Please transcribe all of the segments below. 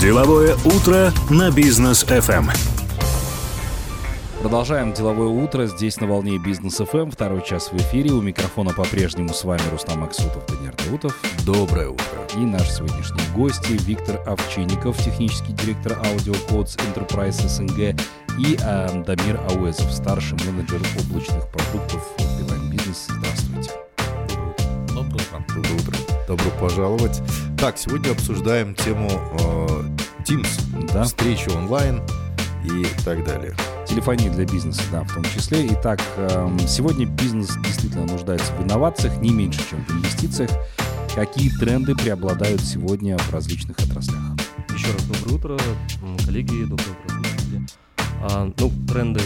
Деловое утро на бизнес FM. Продолжаем деловое утро здесь на волне Бизнес ФМ. Второй час в эфире. У микрофона по-прежнему с вами Рустам Аксутов, Даниил Даутов. Доброе утро. И наши сегодняшние гости Виктор Овчинников, технический директор Audio Codes Enterprise СНГ и э, Дамир Ауэзов, старший менеджер облачных продуктов Билайн Бизнес. Здравствуйте. Доброе утро. Доброе утро. Добро пожаловать. Так, сегодня обсуждаем тему э, Teams, Да. встречи онлайн и так далее. Телефония для бизнеса, да, в том числе. Итак, эм, сегодня бизнес действительно нуждается в инновациях не меньше, чем в инвестициях. Какие тренды преобладают сегодня в различных отраслях? Еще раз доброе утро, коллеги, доброе утро, слушатели. А, ну, тренды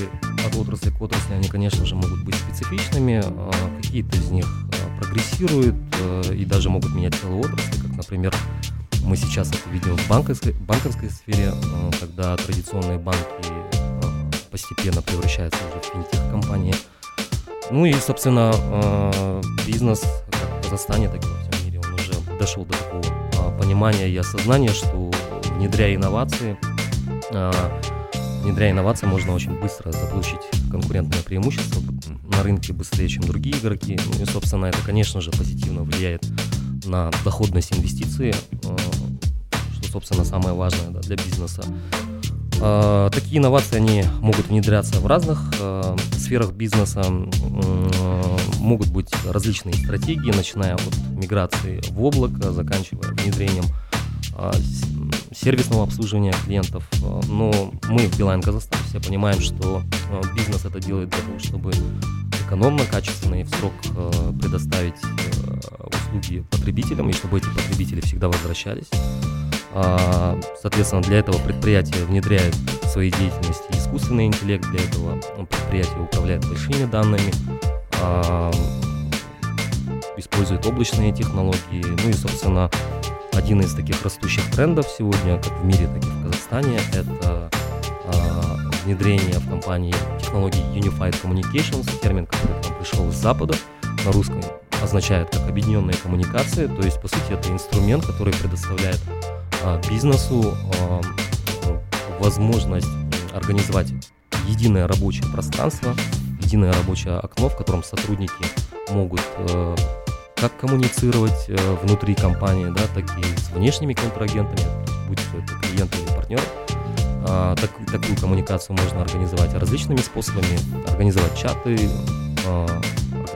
от отрасли к отрасли, они, конечно же, могут быть специфичными. А, какие-то из них а, прогрессируют а, и даже могут менять целые отрасли, как, например, мы сейчас это видим в банковской, банковской сфере, а, когда традиционные банки а, постепенно превращаются уже в финтех-компании. Ну и, собственно, бизнес как в Казахстане, так и во всем мире, он уже дошел до такого понимания и осознания, что внедряя инновации, а, внедряя инновации, можно очень быстро заполучить конкурентное преимущество на рынке быстрее, чем другие игроки. Ну и, собственно, это, конечно же, позитивно влияет на доходность инвестиций, а, что, собственно, самое важное да, для бизнеса. А, Такие инновации, они могут внедряться в разных а, сферах бизнеса. Могут быть различные стратегии, начиная от миграции в облако, заканчивая внедрением сервисного обслуживания клиентов. А, Но мы в Билайн Казахстан все понимаем, что а, бизнес это делает для того, чтобы экономно, качественно и в срок а, предоставить услуги потребителям, и чтобы эти потребители всегда возвращались. А, Соответственно, для этого предприятие внедряет в своей деятельности искусственный интеллект, для этого предприятие управляет большими данными, а, использует облачные технологии. Ну и, собственно, один из таких растущих трендов сегодня, как в мире, так и в Казахстане, это а, внедрение в компании технологий Unified Communications, термин, который к нам пришел из Запада, на русском означает как объединенные коммуникации, то есть, по сути, это инструмент, который предоставляет а, бизнесу а, возможность организовать единое рабочее пространство, единое рабочее окно, в котором сотрудники могут э, как коммуницировать э, внутри компании, да, так и с внешними контрагентами, будь то это клиент или партнер. А, так- такую коммуникацию можно организовать различными способами, организовать чаты, а,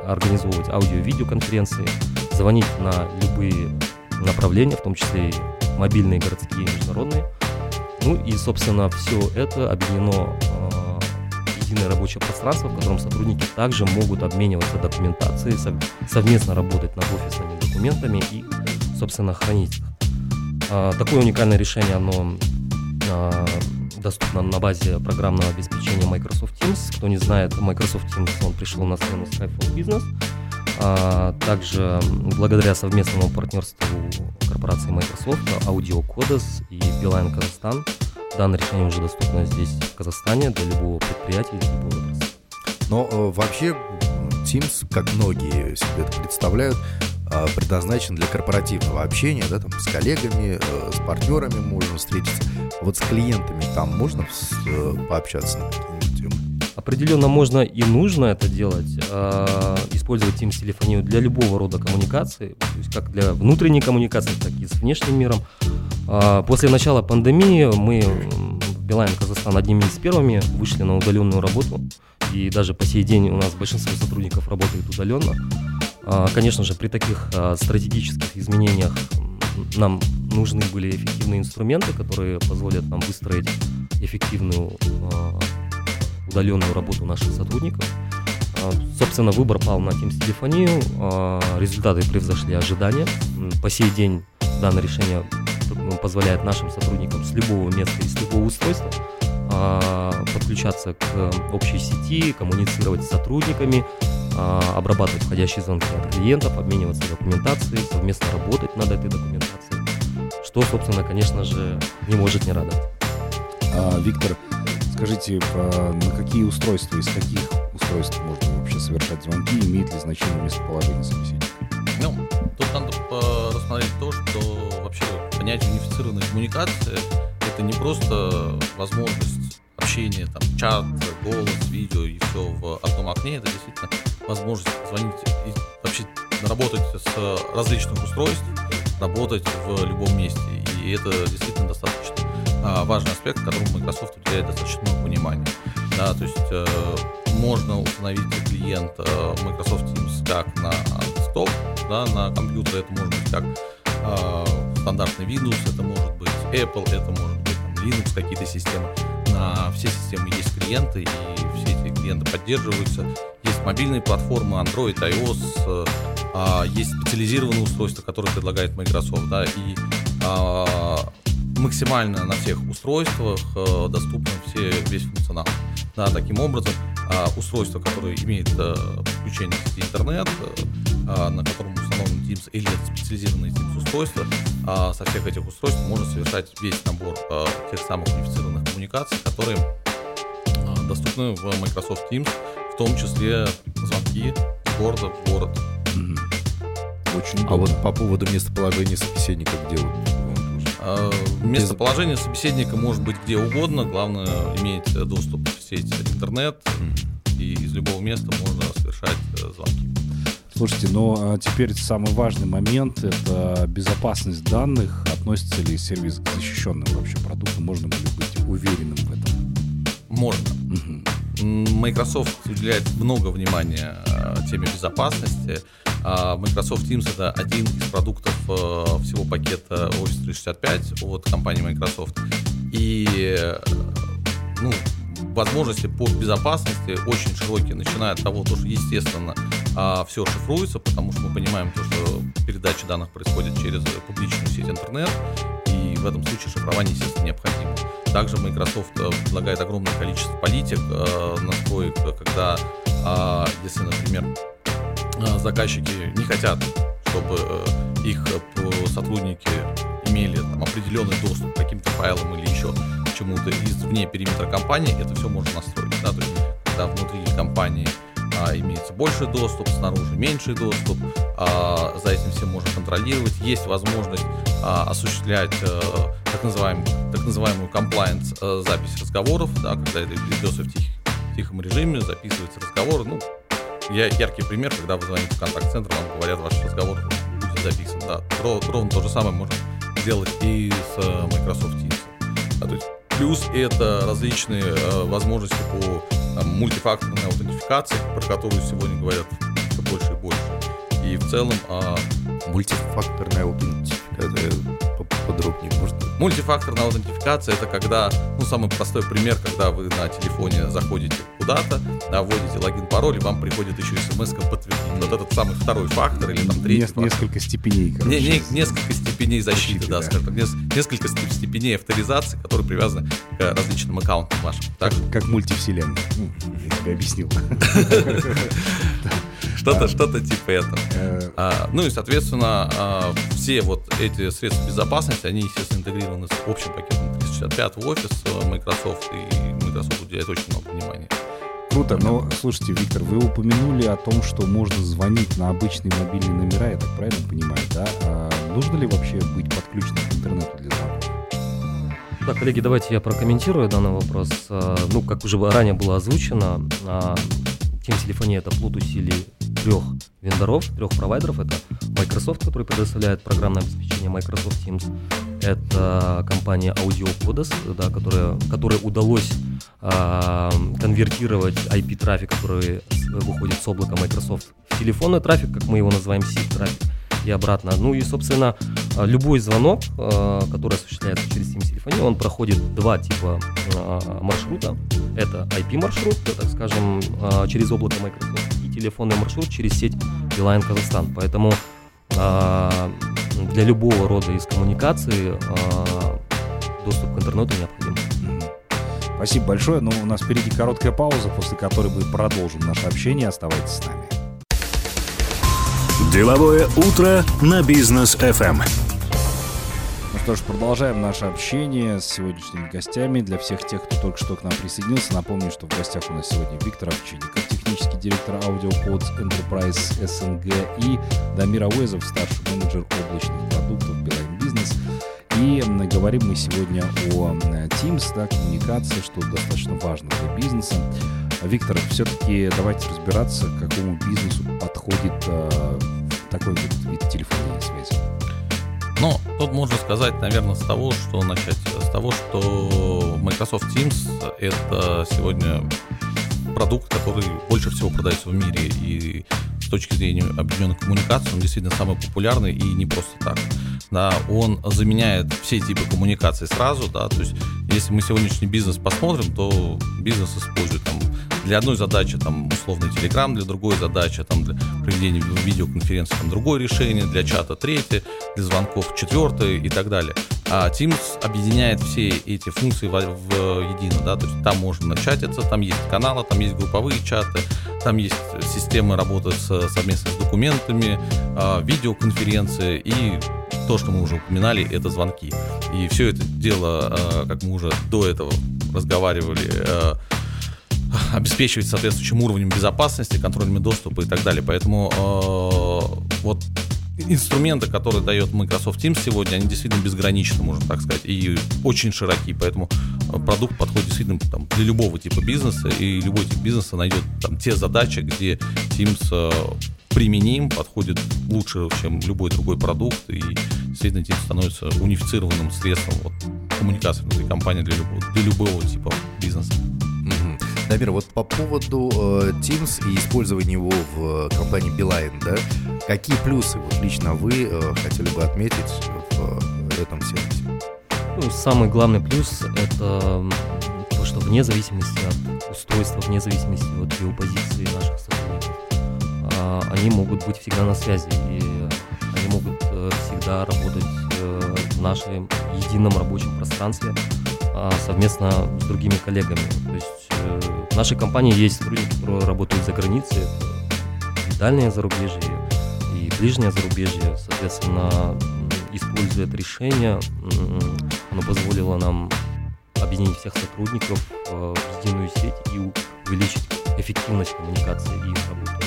организовывать аудио-видеоконференции, звонить на любые направления, в том числе и мобильные, городские, международные. Ну и, собственно, все это объединено единое рабочее пространство, в котором сотрудники также могут обмениваться документацией, сов- совместно работать над офисными документами и, собственно, хранить их. А, Такое уникальное решение, оно а, доступно на базе программного обеспечения Microsoft Teams. Кто не знает, Microsoft Teams, он пришел на смену Skype for Business. А, Также благодаря совместному партнерству корпорации Microsoft, Audio Codes и Beeline Казахстан, данное решение уже доступно здесь, в Казахстане, для любого предприятия из любой отрасли. Но э, вообще Teams, как многие себе это представляют, э, предназначен для корпоративного общения, да, там с коллегами, э, с партнерами можно встретиться. Вот с клиентами там можно с- э, пообщаться на? Определенно можно и нужно это делать, а, использовать Teams телефонию для любого рода коммуникации, то есть как для внутренней коммуникации, так и с внешним миром. А, После начала пандемии мы Билайн Казахстан одними из первыми вышли на удаленную работу, и даже по сей день у нас большинство сотрудников работает удаленно. А, Конечно же, при таких а, стратегических изменениях нам нужны были эффективные инструменты, которые позволят нам выстроить эффективную удаленную работу наших сотрудников. Собственно, выбор пал на Teams телефонию, результаты превзошли ожидания. По сей день данное решение позволяет нашим сотрудникам с любого места и с любого устройства а, подключаться к общей сети, коммуницировать с сотрудниками, а, обрабатывать входящие звонки от клиентов, обмениваться документацией, совместно работать над этой документацией, что, собственно, конечно же, не может не радовать. А, Виктор, скажите, а, на какие устройства, из каких устройств можно вообще совершать звонки, имеет ли значение местоположение собеседника? Ну, тут надо по- рассмотреть то, понятие унифицированной коммуникации — это не просто возможность общения, там, чат, голос, видео и все в одном окне. Это действительно возможность звонить и вообще работать с различных устройств, работать в любом месте. И это действительно достаточно а, важный аспект, которому Microsoft уделяет достаточно много внимания. Да, то есть э, можно установить клиент э, Microsoft Teams как на десктоп, да, на компьютер, это может быть как э, стандартный Windows, это может быть Apple, это может быть там, Linux, какие-то системы. На все системы есть клиенты, и все эти клиенты поддерживаются. Есть мобильные платформы, Android, iOS, э, есть специализированные устройства, которые предлагает Microsoft, да, и э, максимально на всех устройствах э, доступен все, весь функционал. Да, таким образом, э, устройство, которое имеет э, подключение к сети интернет, э, на котором установлен Teams или это специализированное Teams устройство, э, со всех этих устройств можно совершать весь набор э, тех самых унифицированных коммуникаций, которые э, доступны в Microsoft Teams, в том числе звонки с города в город. Очень удобно. А вот по поводу местоположения собеседника, где вот а, местоположение собеседника может быть где угодно, главное иметь доступ в сеть интернет, и из любого места можно совершать э, звонки. Слушайте, ну, а теперь самый важный момент – это безопасность данных. Относится ли сервис к защищенным вообще продуктам? Можно ли быть уверенным в этом? Можно. Угу. Microsoft уделяет много внимания э, теме безопасности. А Microsoft Teams это один из продуктов э, всего пакета Office 365 от компании Microsoft. И ну, возможности по безопасности очень широкие, начиная от того, что, естественно, а, все шифруется, потому что мы понимаем, то, что передача данных происходит через публичную сеть интернет, и в этом случае шифрование, естественно, необходимо. Также Microsoft э, предлагает огромное количество политик, э, настроек, когда, а, если, например, Э, заказчики не хотят, чтобы их сотрудники имели там, определенный доступ к каким-то файлам или еще чему-то извне периметра компании, это все можно настроить. Да? То есть, когда внутри компании а, имеется больший доступ, снаружи меньший доступ, а, за этим всем можно контролировать. Есть возможность а, осуществлять а, так, называемый, так называемую compliance а, запись разговоров, да, когда это ведется в тих, тихом режиме, записывается разговор, ну, я яркий пример, когда вы звоните в контакт-центр, вам говорят, ваш разговор будет записан. Да, ровно то же самое можно сделать и с э, Microsoft Teams. Да, то есть плюс это различные э, возможности по мультифакторной аутентификации, про которую сегодня говорят все больше и больше. И в целом... Э, мультифакторная аутентификация подробнее можно? Мультифакторная аутентификация это когда, ну, самый простой пример, когда вы на телефоне заходите куда-то, да, вводите логин, пароль, и вам приходит еще смс подтвердить. Mm. Вот этот самый второй фактор или там третий. Нес- несколько степеней, короче. Не, не, несколько степеней защиты, защиты да, да, скажем так. Несколько степеней авторизации, которые привязаны к различным аккаунтам вашим. Так? Как, как мультивселенная. Ну, я тебе объяснил. Что-то, что-то типа этого. Э. А, ну и, соответственно, а, все вот эти средства безопасности, они, естественно, интегрированы с общим пакетом 365 в офис э, Microsoft, и Microsoft уделяет очень много внимания. Круто, но слушайте, Виктор, вы упомянули о том, что можно звонить на обычные мобильные номера, я так правильно понимаю, да? А нужно ли вообще быть подключенным к интернету для звонка? Да, коллеги, давайте я прокомментирую данный вопрос. А, ну, как уже ранее было озвучено, Team телефония это плод усилий трех вендоров, трех провайдеров. Это Microsoft, который предоставляет программное обеспечение Microsoft Teams. Это компания AudioCodes, да, которая, которой удалось э, конвертировать IP-трафик, который выходит с облака Microsoft, в телефонный трафик, как мы его называем, SIP-трафик и обратно. Ну и, собственно, любой звонок, который осуществляется через Teams телефонию, он проходит два типа маршрута. Это IP-маршрут, так скажем, через облако Microsoft, телефонный маршрут через сеть Билайн Казахстан. Поэтому э, для любого рода из коммуникации э, доступ к интернету необходим. Спасибо большое. Но у нас впереди короткая пауза, после которой мы продолжим наше общение. Оставайтесь с нами. Деловое утро на бизнес FM что ж, продолжаем наше общение с сегодняшними гостями. Для всех тех, кто только что к нам присоединился, напомню, что в гостях у нас сегодня Виктор Овчинников, технический директор Audiocodes Enterprise СНГ и Дамир Ауэзов, старший менеджер облачных продуктов Билайн Бизнес. И говорим мы сегодня о Teams, да, коммуникации, что достаточно важно для бизнеса. Виктор, все-таки давайте разбираться, к какому бизнесу подходит э, такой вот вид телефонной связи. Ну, тут можно сказать, наверное, с того, что начать с того, что Microsoft Teams это сегодня продукт, который больше всего продается в мире. И с точки зрения объединенной коммуникации он действительно самый популярный и не просто так. Да, он заменяет все типы коммуникации сразу, да, то есть если мы сегодняшний бизнес посмотрим, то бизнес использует там для одной задачи там условный Telegram, для другой задачи там для проведения видеоконференции там другое решение, для чата третье, для звонков четвертое и так далее. А Teams объединяет все эти функции в, в едино, да, то есть там можно начатиться, там есть каналы, там есть групповые чаты, там есть системы работы с, совместно с документами, а, видеоконференции и то, что мы уже упоминали, это звонки. И все это дело, а, как мы уже до этого разговаривали, а, обеспечивать соответствующим уровнем безопасности, контрольными доступа и так далее. Поэтому э, вот инструменты, которые дает Microsoft Teams сегодня, они действительно безграничны, можно так сказать, и очень широки, поэтому э, продукт подходит действительно там, для любого типа бизнеса, и любой тип бизнеса найдет там те задачи, где Teams э, применим, подходит лучше, чем любой другой продукт, и действительно Teams становится унифицированным средством вот, коммуникации внутри компании для любого, для любого типа бизнеса. Дамир, вот по поводу э, Teams и использования его в э, компании Beeline, да, какие плюсы вот лично вы э, хотели бы отметить в э, этом сервисе? Ну, самый главный плюс — это то, что вне зависимости от устройства, вне зависимости от геопозиции наших сотрудников, э, они могут быть всегда на связи, и они могут э, всегда работать э, в нашем едином рабочем пространстве э, совместно с другими коллегами. То есть в нашей компании есть сотрудники, которые работают за границей, это дальнее зарубежье и ближнее зарубежье. Соответственно, используя это решение, оно позволило нам объединить всех сотрудников в единую сеть и увеличить эффективность коммуникации и их работы.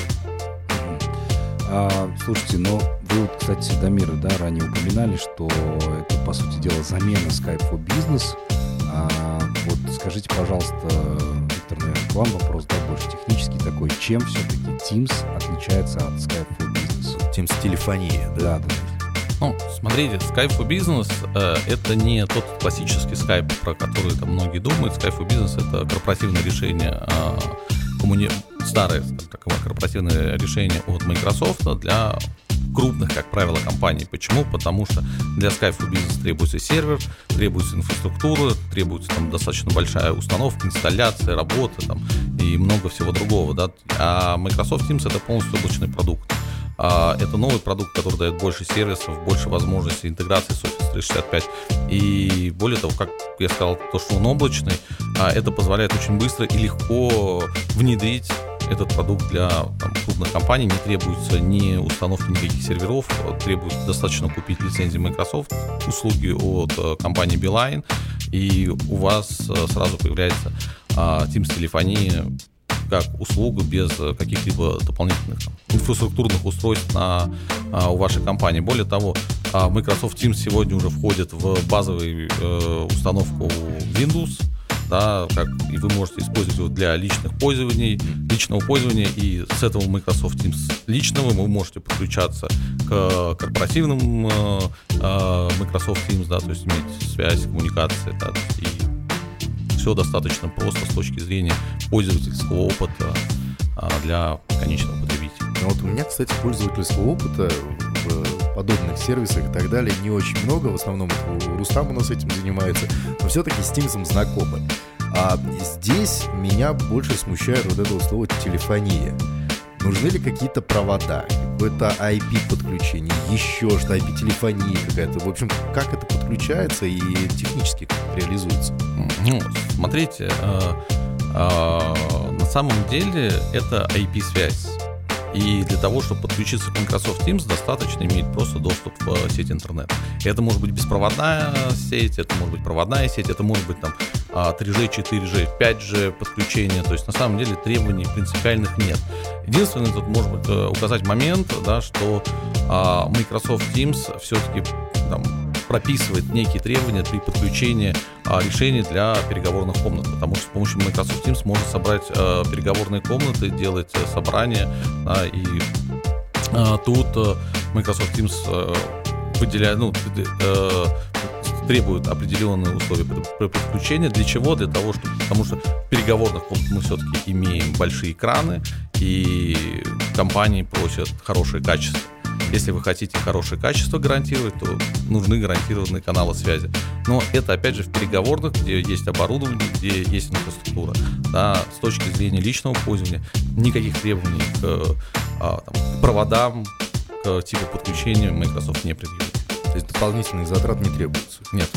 А, слушайте, но вы вот, кстати, Дамир, да, ранее упоминали, что это, по сути дела, замена Skype for Business. А, вот скажите, пожалуйста, вам вопрос, да, больше технический такой. Чем все-таки Teams отличается от Skype for Business? Teams телефония, да? Да, да. Ну, смотрите, Skype for Business э, это не тот классический Skype, про который там многие думают. Skype for Business это корпоративное решение, э, коммуни... старое так, корпоративное решение от Microsoft для крупных, как правило, компаний. Почему? Потому что для Skype Business требуется сервер, требуется инфраструктура, требуется там достаточно большая установка, инсталляция, работа там, и много всего другого. Да? А Microsoft Teams это полностью облачный продукт. А, это новый продукт, который дает больше сервисов, больше возможностей интеграции с Office 365. И более того, как я сказал, то, что он облачный, а, это позволяет очень быстро и легко внедрить этот продукт для там, крупных компаний не требуется ни установки никаких серверов, требуется достаточно купить лицензию Microsoft, услуги от э, компании Beeline, и у вас э, сразу появляется а, Teams телефонии как услугу без каких-либо дополнительных там, инфраструктурных устройств на, а, у вашей компании. Более того, а, Microsoft Teams сегодня уже входит в базовую э, установку Windows, да, как и вы можете использовать его для личных пользований, личного пользования, и с этого Microsoft Teams личного вы можете подключаться к корпоративным э, э, Microsoft Teams, да, то есть иметь связь, коммуникации, да, и все достаточно просто с точки зрения пользовательского опыта э, для конечного потребителя. Ну вот у меня, кстати, пользовательского опыта в подобных сервисах и так далее не очень много. В основном Рустам у нас этим занимается. Но все-таки с Teams знакомы. А здесь меня больше смущает вот это вот слово телефония. Нужны ли какие-то провода, какое-то IP-подключение, еще что IP-телефония какая-то. В общем, как это подключается и технически как реализуется? Ну, смотрите, э, э, на самом деле это IP-связь. И для того, чтобы подключиться к Microsoft Teams, достаточно иметь просто доступ в сеть интернет. Это может быть беспроводная сеть, это может быть проводная сеть, это может быть там 3G, 4G, 5G подключение. То есть на самом деле требований принципиальных нет. Единственное, тут может быть указать момент, да, что а, Microsoft Teams все-таки там, прописывает некие требования при подключении а, решений для переговорных комнат, потому что с помощью Microsoft Teams можно собрать а, переговорные комнаты, делать а, собрания, а, и а, тут а, Microsoft Teams выделяет, ну, э, требует определенные условия при подключении. Для чего? Для того, чтобы, потому что в переговорных комнатах мы все-таки имеем большие экраны, и компании просят хорошее качество. Если вы хотите хорошее качество гарантировать, то нужны гарантированные каналы связи. Но это, опять же, в переговорных, где есть оборудование, где есть инфраструктура. Да, с точки зрения личного пользования никаких требований к, а, там, проводам, к типу подключения Microsoft не предъявит. То есть дополнительных затрат не требуется? Нет.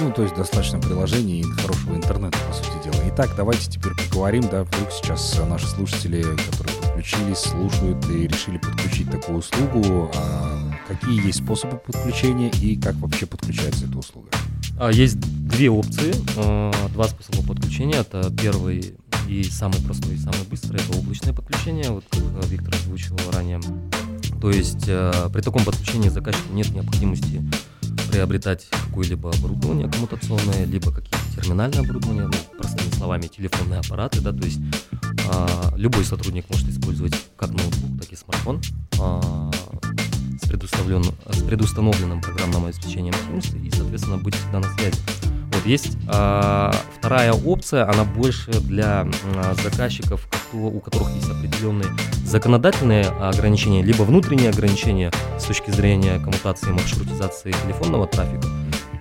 Ну, то есть достаточно приложений и хорошего интернета, по сути дела. Итак, давайте теперь поговорим, да, вдруг сейчас наши слушатели, которые подключились, слушают и решили подключить такую услугу. А какие есть способы подключения и как вообще подключается эта услуга? А, есть две опции, а, два способа подключения. Это первый и самый простой, и самый быстрый, это облачное подключение, вот как Виктор озвучил ранее. То есть при таком подключении заказчику нет необходимости приобретать какое-либо оборудование коммутационное, либо какие-то терминальное оборудование, ну, простыми словами, телефонные аппараты, да, то есть любой сотрудник может использовать как ноутбук, так и смартфон а, с, предустановлен, с предустановленным программным обеспечением Teams и, соответственно, быть всегда на связи. Вот есть а, вторая опция, она больше для а, заказчиков, у которых есть определенные законодательные ограничения, либо внутренние ограничения с точки зрения коммутации и маршрутизации телефонного трафика.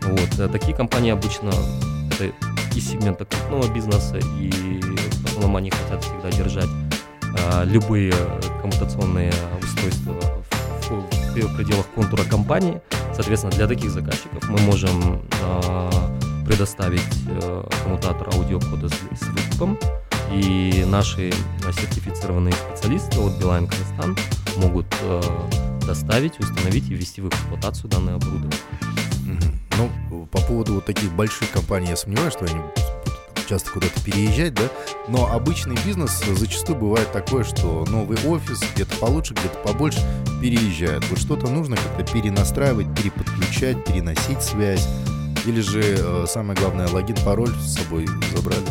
Вот. Э, такие компании обычно это из сегмента крупного бизнеса, и основном они хотят всегда держать а, любые коммутационные устройства в, в, в пределах контура компании. Соответственно, для таких заказчиков мы можем а, предоставить э, коммутатор аудиокода с, с выкупом, и наши сертифицированные специалисты от Beeline Казахстан могут э, доставить, установить и ввести в эксплуатацию данное оборудование. Ну, по поводу вот таких больших компаний я сомневаюсь, что они часто куда-то переезжать, да, но обычный бизнес зачастую бывает такое, что новый офис где-то получше, где-то побольше переезжает. Вот что-то нужно как-то перенастраивать, переподключать, переносить связь, или же э, самое главное, логин, пароль с собой забрали?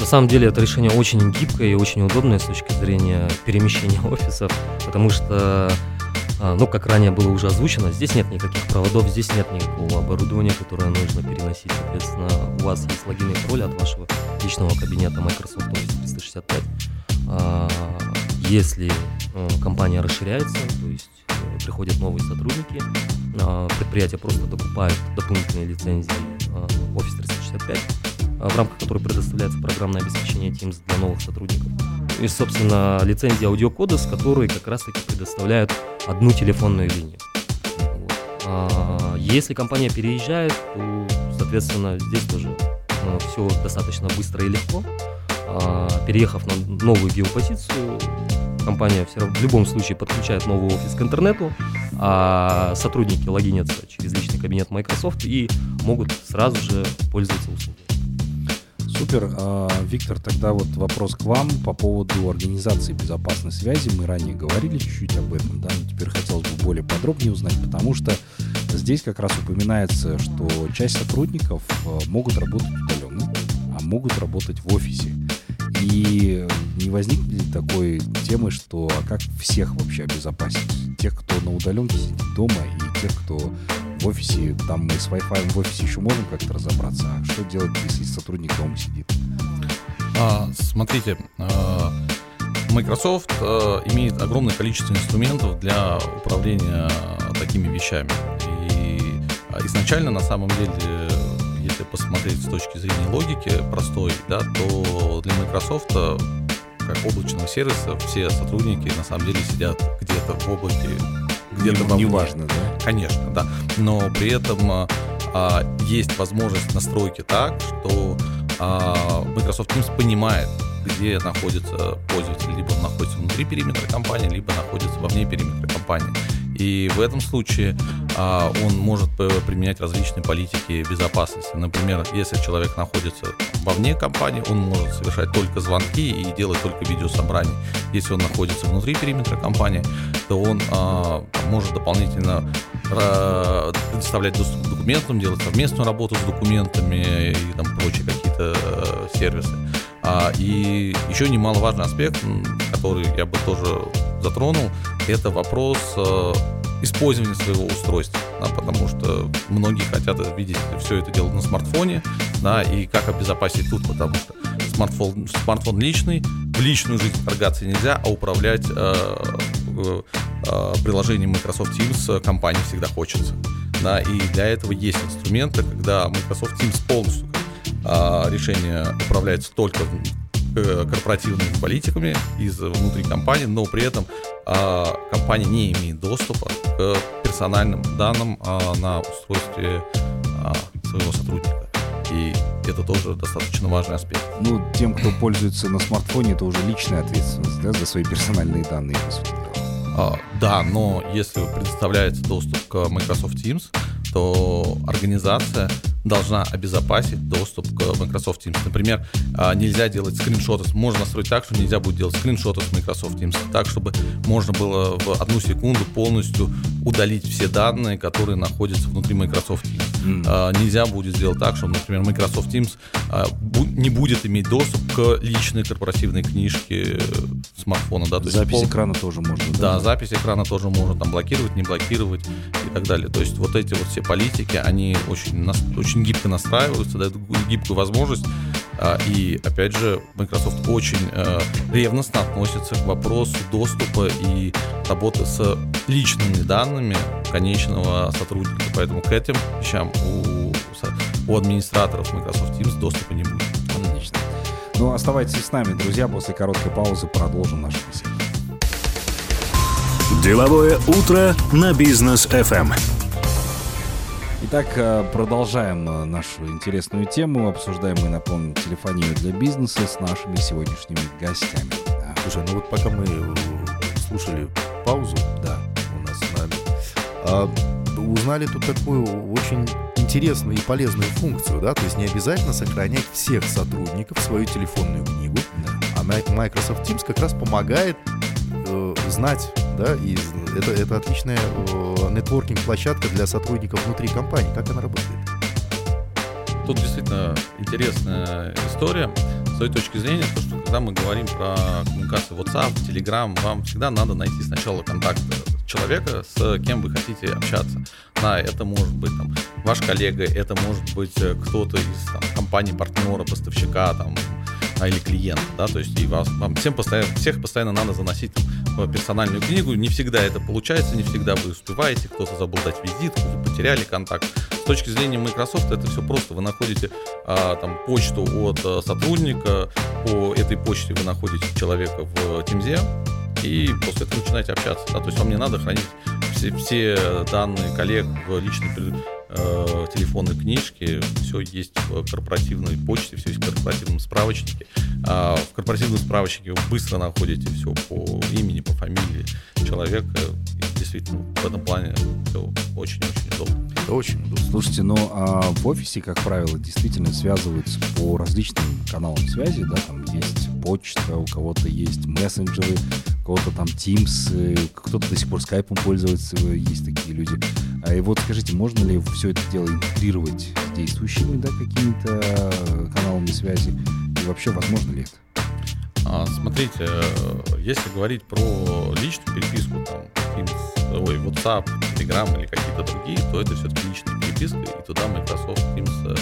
На самом деле это решение очень гибкое и очень удобное с точки зрения перемещения офисов, потому что, а, ну, как ранее было уже озвучено, здесь нет никаких проводов, здесь нет никакого оборудования, которое нужно переносить. Соответственно, у вас есть логин и пароль от вашего личного кабинета Microsoft Office 365. А, если э, компания расширяется, то есть э, приходят новые сотрудники, а, предприятие просто докупает дополнительные лицензии Office 365, а, в рамках которой предоставляется программное обеспечение Teams для новых сотрудников. И, собственно, лицензия аудиокода, с которой как раз-таки предоставляют одну телефонную линию. Вот. Если компания переезжает, то, соответственно, здесь тоже все достаточно быстро и легко. Переехав на новую геопозицию, компания все равно в любом случае подключает новый офис к интернету, а сотрудники логинятся через личный кабинет Microsoft и могут сразу же пользоваться услугой. Супер. А, Виктор, тогда вот вопрос к вам по поводу организации безопасной связи. Мы ранее говорили чуть-чуть об этом, да, но теперь хотелось бы более подробнее узнать, потому что здесь как раз упоминается, что часть сотрудников а, могут работать удаленно, а могут работать в офисе. И не возникнет ли такой темы, что а как всех вообще обезопасить? Тех, кто на удаленке сидит дома, и тех, кто в офисе, там мы с Wi-Fi в офисе еще можем как-то разобраться, а что делать, если сотрудник дома сидит? А, смотрите, а, Microsoft а, имеет огромное количество инструментов для управления такими вещами. И а, изначально, на самом деле, если посмотреть с точки зрения логики простой, да, то для Microsoft как облачного сервиса все сотрудники на самом деле сидят где-то в облаке, где-то не, Неважно, да? Конечно, да. Но при этом а, есть возможность настройки так, что а, Microsoft Teams понимает, где находится пользователь. Либо он находится внутри периметра компании, либо находится вовне периметра компании. И в этом случае а, он может применять различные политики безопасности. Например, если человек находится вовне компании, он может совершать только звонки и делать только видеособрания. Если он находится внутри периметра компании, то он а, может дополнительно предоставлять доступ к документам, делать совместную работу с документами и там прочие какие-то э, сервисы. А, и еще немаловажный аспект, который я бы тоже затронул, это вопрос э, использования своего устройства, да, потому что многие хотят видеть все это дело на смартфоне, да, и как обезопасить тут, потому что смартфон, смартфон личный, в личную жизнь вторгаться нельзя, а управлять э, э, приложением Microsoft Teams компании всегда хочется. Да, и для этого есть инструменты, когда Microsoft Teams полностью э, решение управляется только Э, корпоративными политиками из внутри компании, но при этом а, компания не имеет доступа к персональным данным а, на устройстве а, своего сотрудника. И это тоже достаточно важный аспект. Ну, тем, кто пользуется на смартфоне, это уже личная ответственность да, за свои персональные данные, по сути дела. Да, но если предоставляется доступ к Microsoft Teams, то организация должна обезопасить доступ к Microsoft Teams. Например, а, нельзя делать скриншоты. Можно настроить так, что нельзя будет делать скриншоты с Microsoft Teams. Так, чтобы можно было в одну секунду полностью удалить все данные, которые находятся внутри Microsoft Teams. Mm. Нельзя будет сделать так, чтобы, например, Microsoft Teams а, не будет иметь доступ к личной корпоративной книжке смартфона. Да? То запись есть, экрана тоже можно. Да, да, запись экрана тоже можно там блокировать, не блокировать и так далее. То есть вот эти вот все политики, они очень, очень гибко настраиваются, дают гибкую возможность. А, и, опять же, Microsoft очень э, ревностно относится к вопросу доступа и работы с личными данными конечного сотрудника. Поэтому к этим вещам у, у администраторов Microsoft Teams доступа не будет. Отлично. Ну, оставайтесь с нами, друзья. После короткой паузы продолжим нашу беседу. Деловое утро на бизнес FM. Итак, э, продолжаем э, нашу интересную тему. Обсуждаем мы, напомню, телефонию для бизнеса с нашими сегодняшними гостями. Слушай, ну вот пока мы э, слушали паузу, да, у нас с нами, а, узнали тут такую очень интересную и полезную функцию, да, то есть не обязательно сохранять всех сотрудников в свою телефонную книгу, да. а Microsoft Teams как раз помогает э, знать да, и это, это отличная э, нетворкинг-площадка для сотрудников внутри компании. Как она работает? Тут действительно интересная история с той точки зрения, то, что когда мы говорим про коммуникацию WhatsApp, Telegram, вам всегда надо найти сначала контакт человека, с кем вы хотите общаться. Да, это может быть там, ваш коллега, это может быть э, кто-то из там, компании, партнера, поставщика, там, а, или клиента, да, то есть и вас, вам всем постоянно, всех постоянно надо заносить в персональную книгу, не всегда это получается, не всегда вы успеваете, кто-то забыл дать визитку, вы потеряли контакт. С точки зрения Microsoft это все просто, вы находите а, там почту от а, сотрудника, по этой почте вы находите человека в Teams, и после этого начинаете общаться. Да? То есть вам не надо хранить все, все данные коллег в личной э, книжке, все есть в корпоративной почте, все есть в корпоративном справочнике. А в корпоративном справочнике вы быстро находите все по имени, по фамилии человека. И действительно, в этом плане все очень-очень удобно. Это очень удобно. Слушайте, ну а в офисе, как правило, действительно связываются по различным каналам связи, да, там есть почта, у кого-то есть мессенджеры, у кого-то там Teams, э, кто-то до сих пор скайпом пользуется, есть такие люди. А и вот скажите, можно ли все это дело интегрировать с действующими, да, какими-то каналами связи? И вообще, возможно ли это? А, смотрите, э, если говорить про личную переписку, там, ой, WhatsApp, Telegram или какие-то другие, то это все-таки личная переписка, и туда Microsoft Teams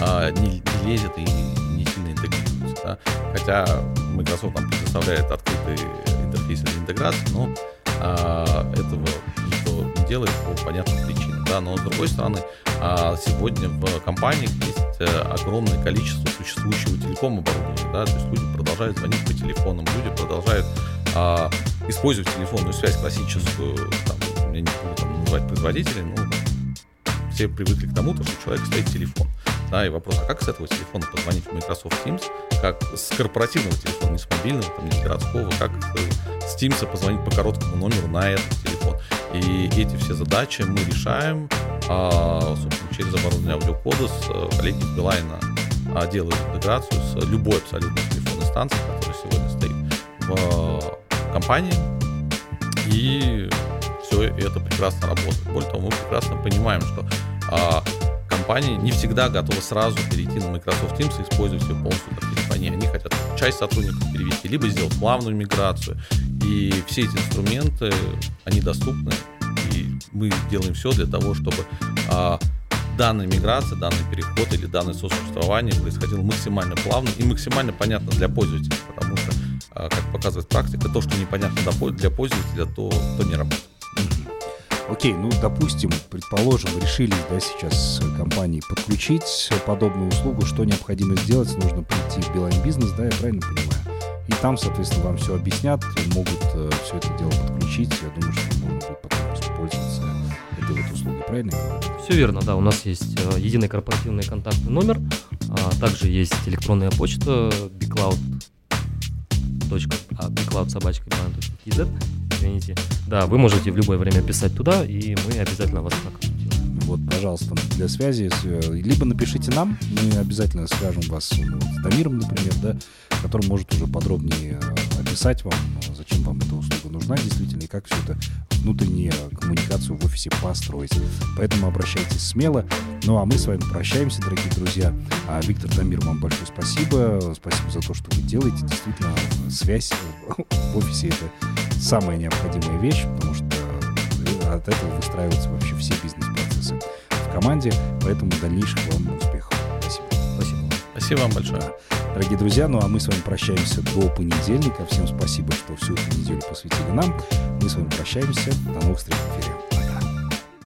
а, не, не лезет и не сильно интегрируется. Да? Хотя Microsoft нам предоставляет открытый интерфейс для интеграции, но а, этого делает по понятным причинам. Да? Но с другой стороны, а, сегодня в компаниях есть э, огромное количество существующего телеком оборудования. Да? То есть люди продолжают звонить по телефонам, люди продолжают а, использовать телефонную связь классическую, там, я не буду там называть производителей, но там, все привыкли к тому, что у человека стоит телефон. Да, и вопрос, а как с этого телефона позвонить в Microsoft Teams, как с корпоративного телефона, не с мобильного, там, не с городского, как с Teams позвонить по короткому номеру на этот телефон. И эти все задачи мы решаем, а, собственно, через оборудование аудиокода с коллеги Билайна а, делают интеграцию с любой абсолютно телефонной станцией, которая сегодня стоит в компании. И все это прекрасно работает. Более того, мы прекрасно понимаем, что а, компании не всегда готовы сразу перейти на Microsoft Teams и использовать ее полностью на телефоне. Они хотят часть сотрудников перевести, либо сделать плавную миграцию. И все эти инструменты, они доступны, и мы делаем все для того, чтобы а, данная миграция, данный переход или данное сосуществование происходило максимально плавно и максимально понятно для пользователя, потому что, а, как показывает практика, то, что непонятно для пользователя, то, то не работает. Окей, ну, допустим, предположим, решили да, сейчас компании подключить подобную услугу, что необходимо сделать, нужно прийти в Билайн Бизнес, да, я правильно понимаю? И там, соответственно, вам все объяснят, могут э, все это дело подключить. Я думаю, что можно будет потом пользоваться этой вот услугой, правильно? Все верно, да. У нас есть э, единый корпоративный контактный номер, а также есть электронная почта bcloud. А, bcloud извините. Да, вы можете в любое время писать туда, и мы обязательно вас проконсультируем. Вот, пожалуйста, для связи, либо напишите нам, мы обязательно скажем вас ну, с Дамиром, например, да, который может уже подробнее э, описать вам, зачем вам эта услуга нужна действительно, и как все это внутреннюю коммуникацию в офисе построить. Поэтому обращайтесь смело. Ну а мы с вами прощаемся, дорогие друзья. А Виктор Дамир, вам большое спасибо. Спасибо за то, что вы делаете. Действительно, связь в офисе это самая необходимая вещь, потому что от этого выстраиваются вообще все бизнес-процессы в команде. Поэтому дальнейших вам успехов. Спасибо. Спасибо. Спасибо вам большое. Дорогие друзья, ну а мы с вами прощаемся до понедельника. Всем спасибо, что всю эту неделю посвятили нам. Мы с вами прощаемся. До новых встреч в эфире.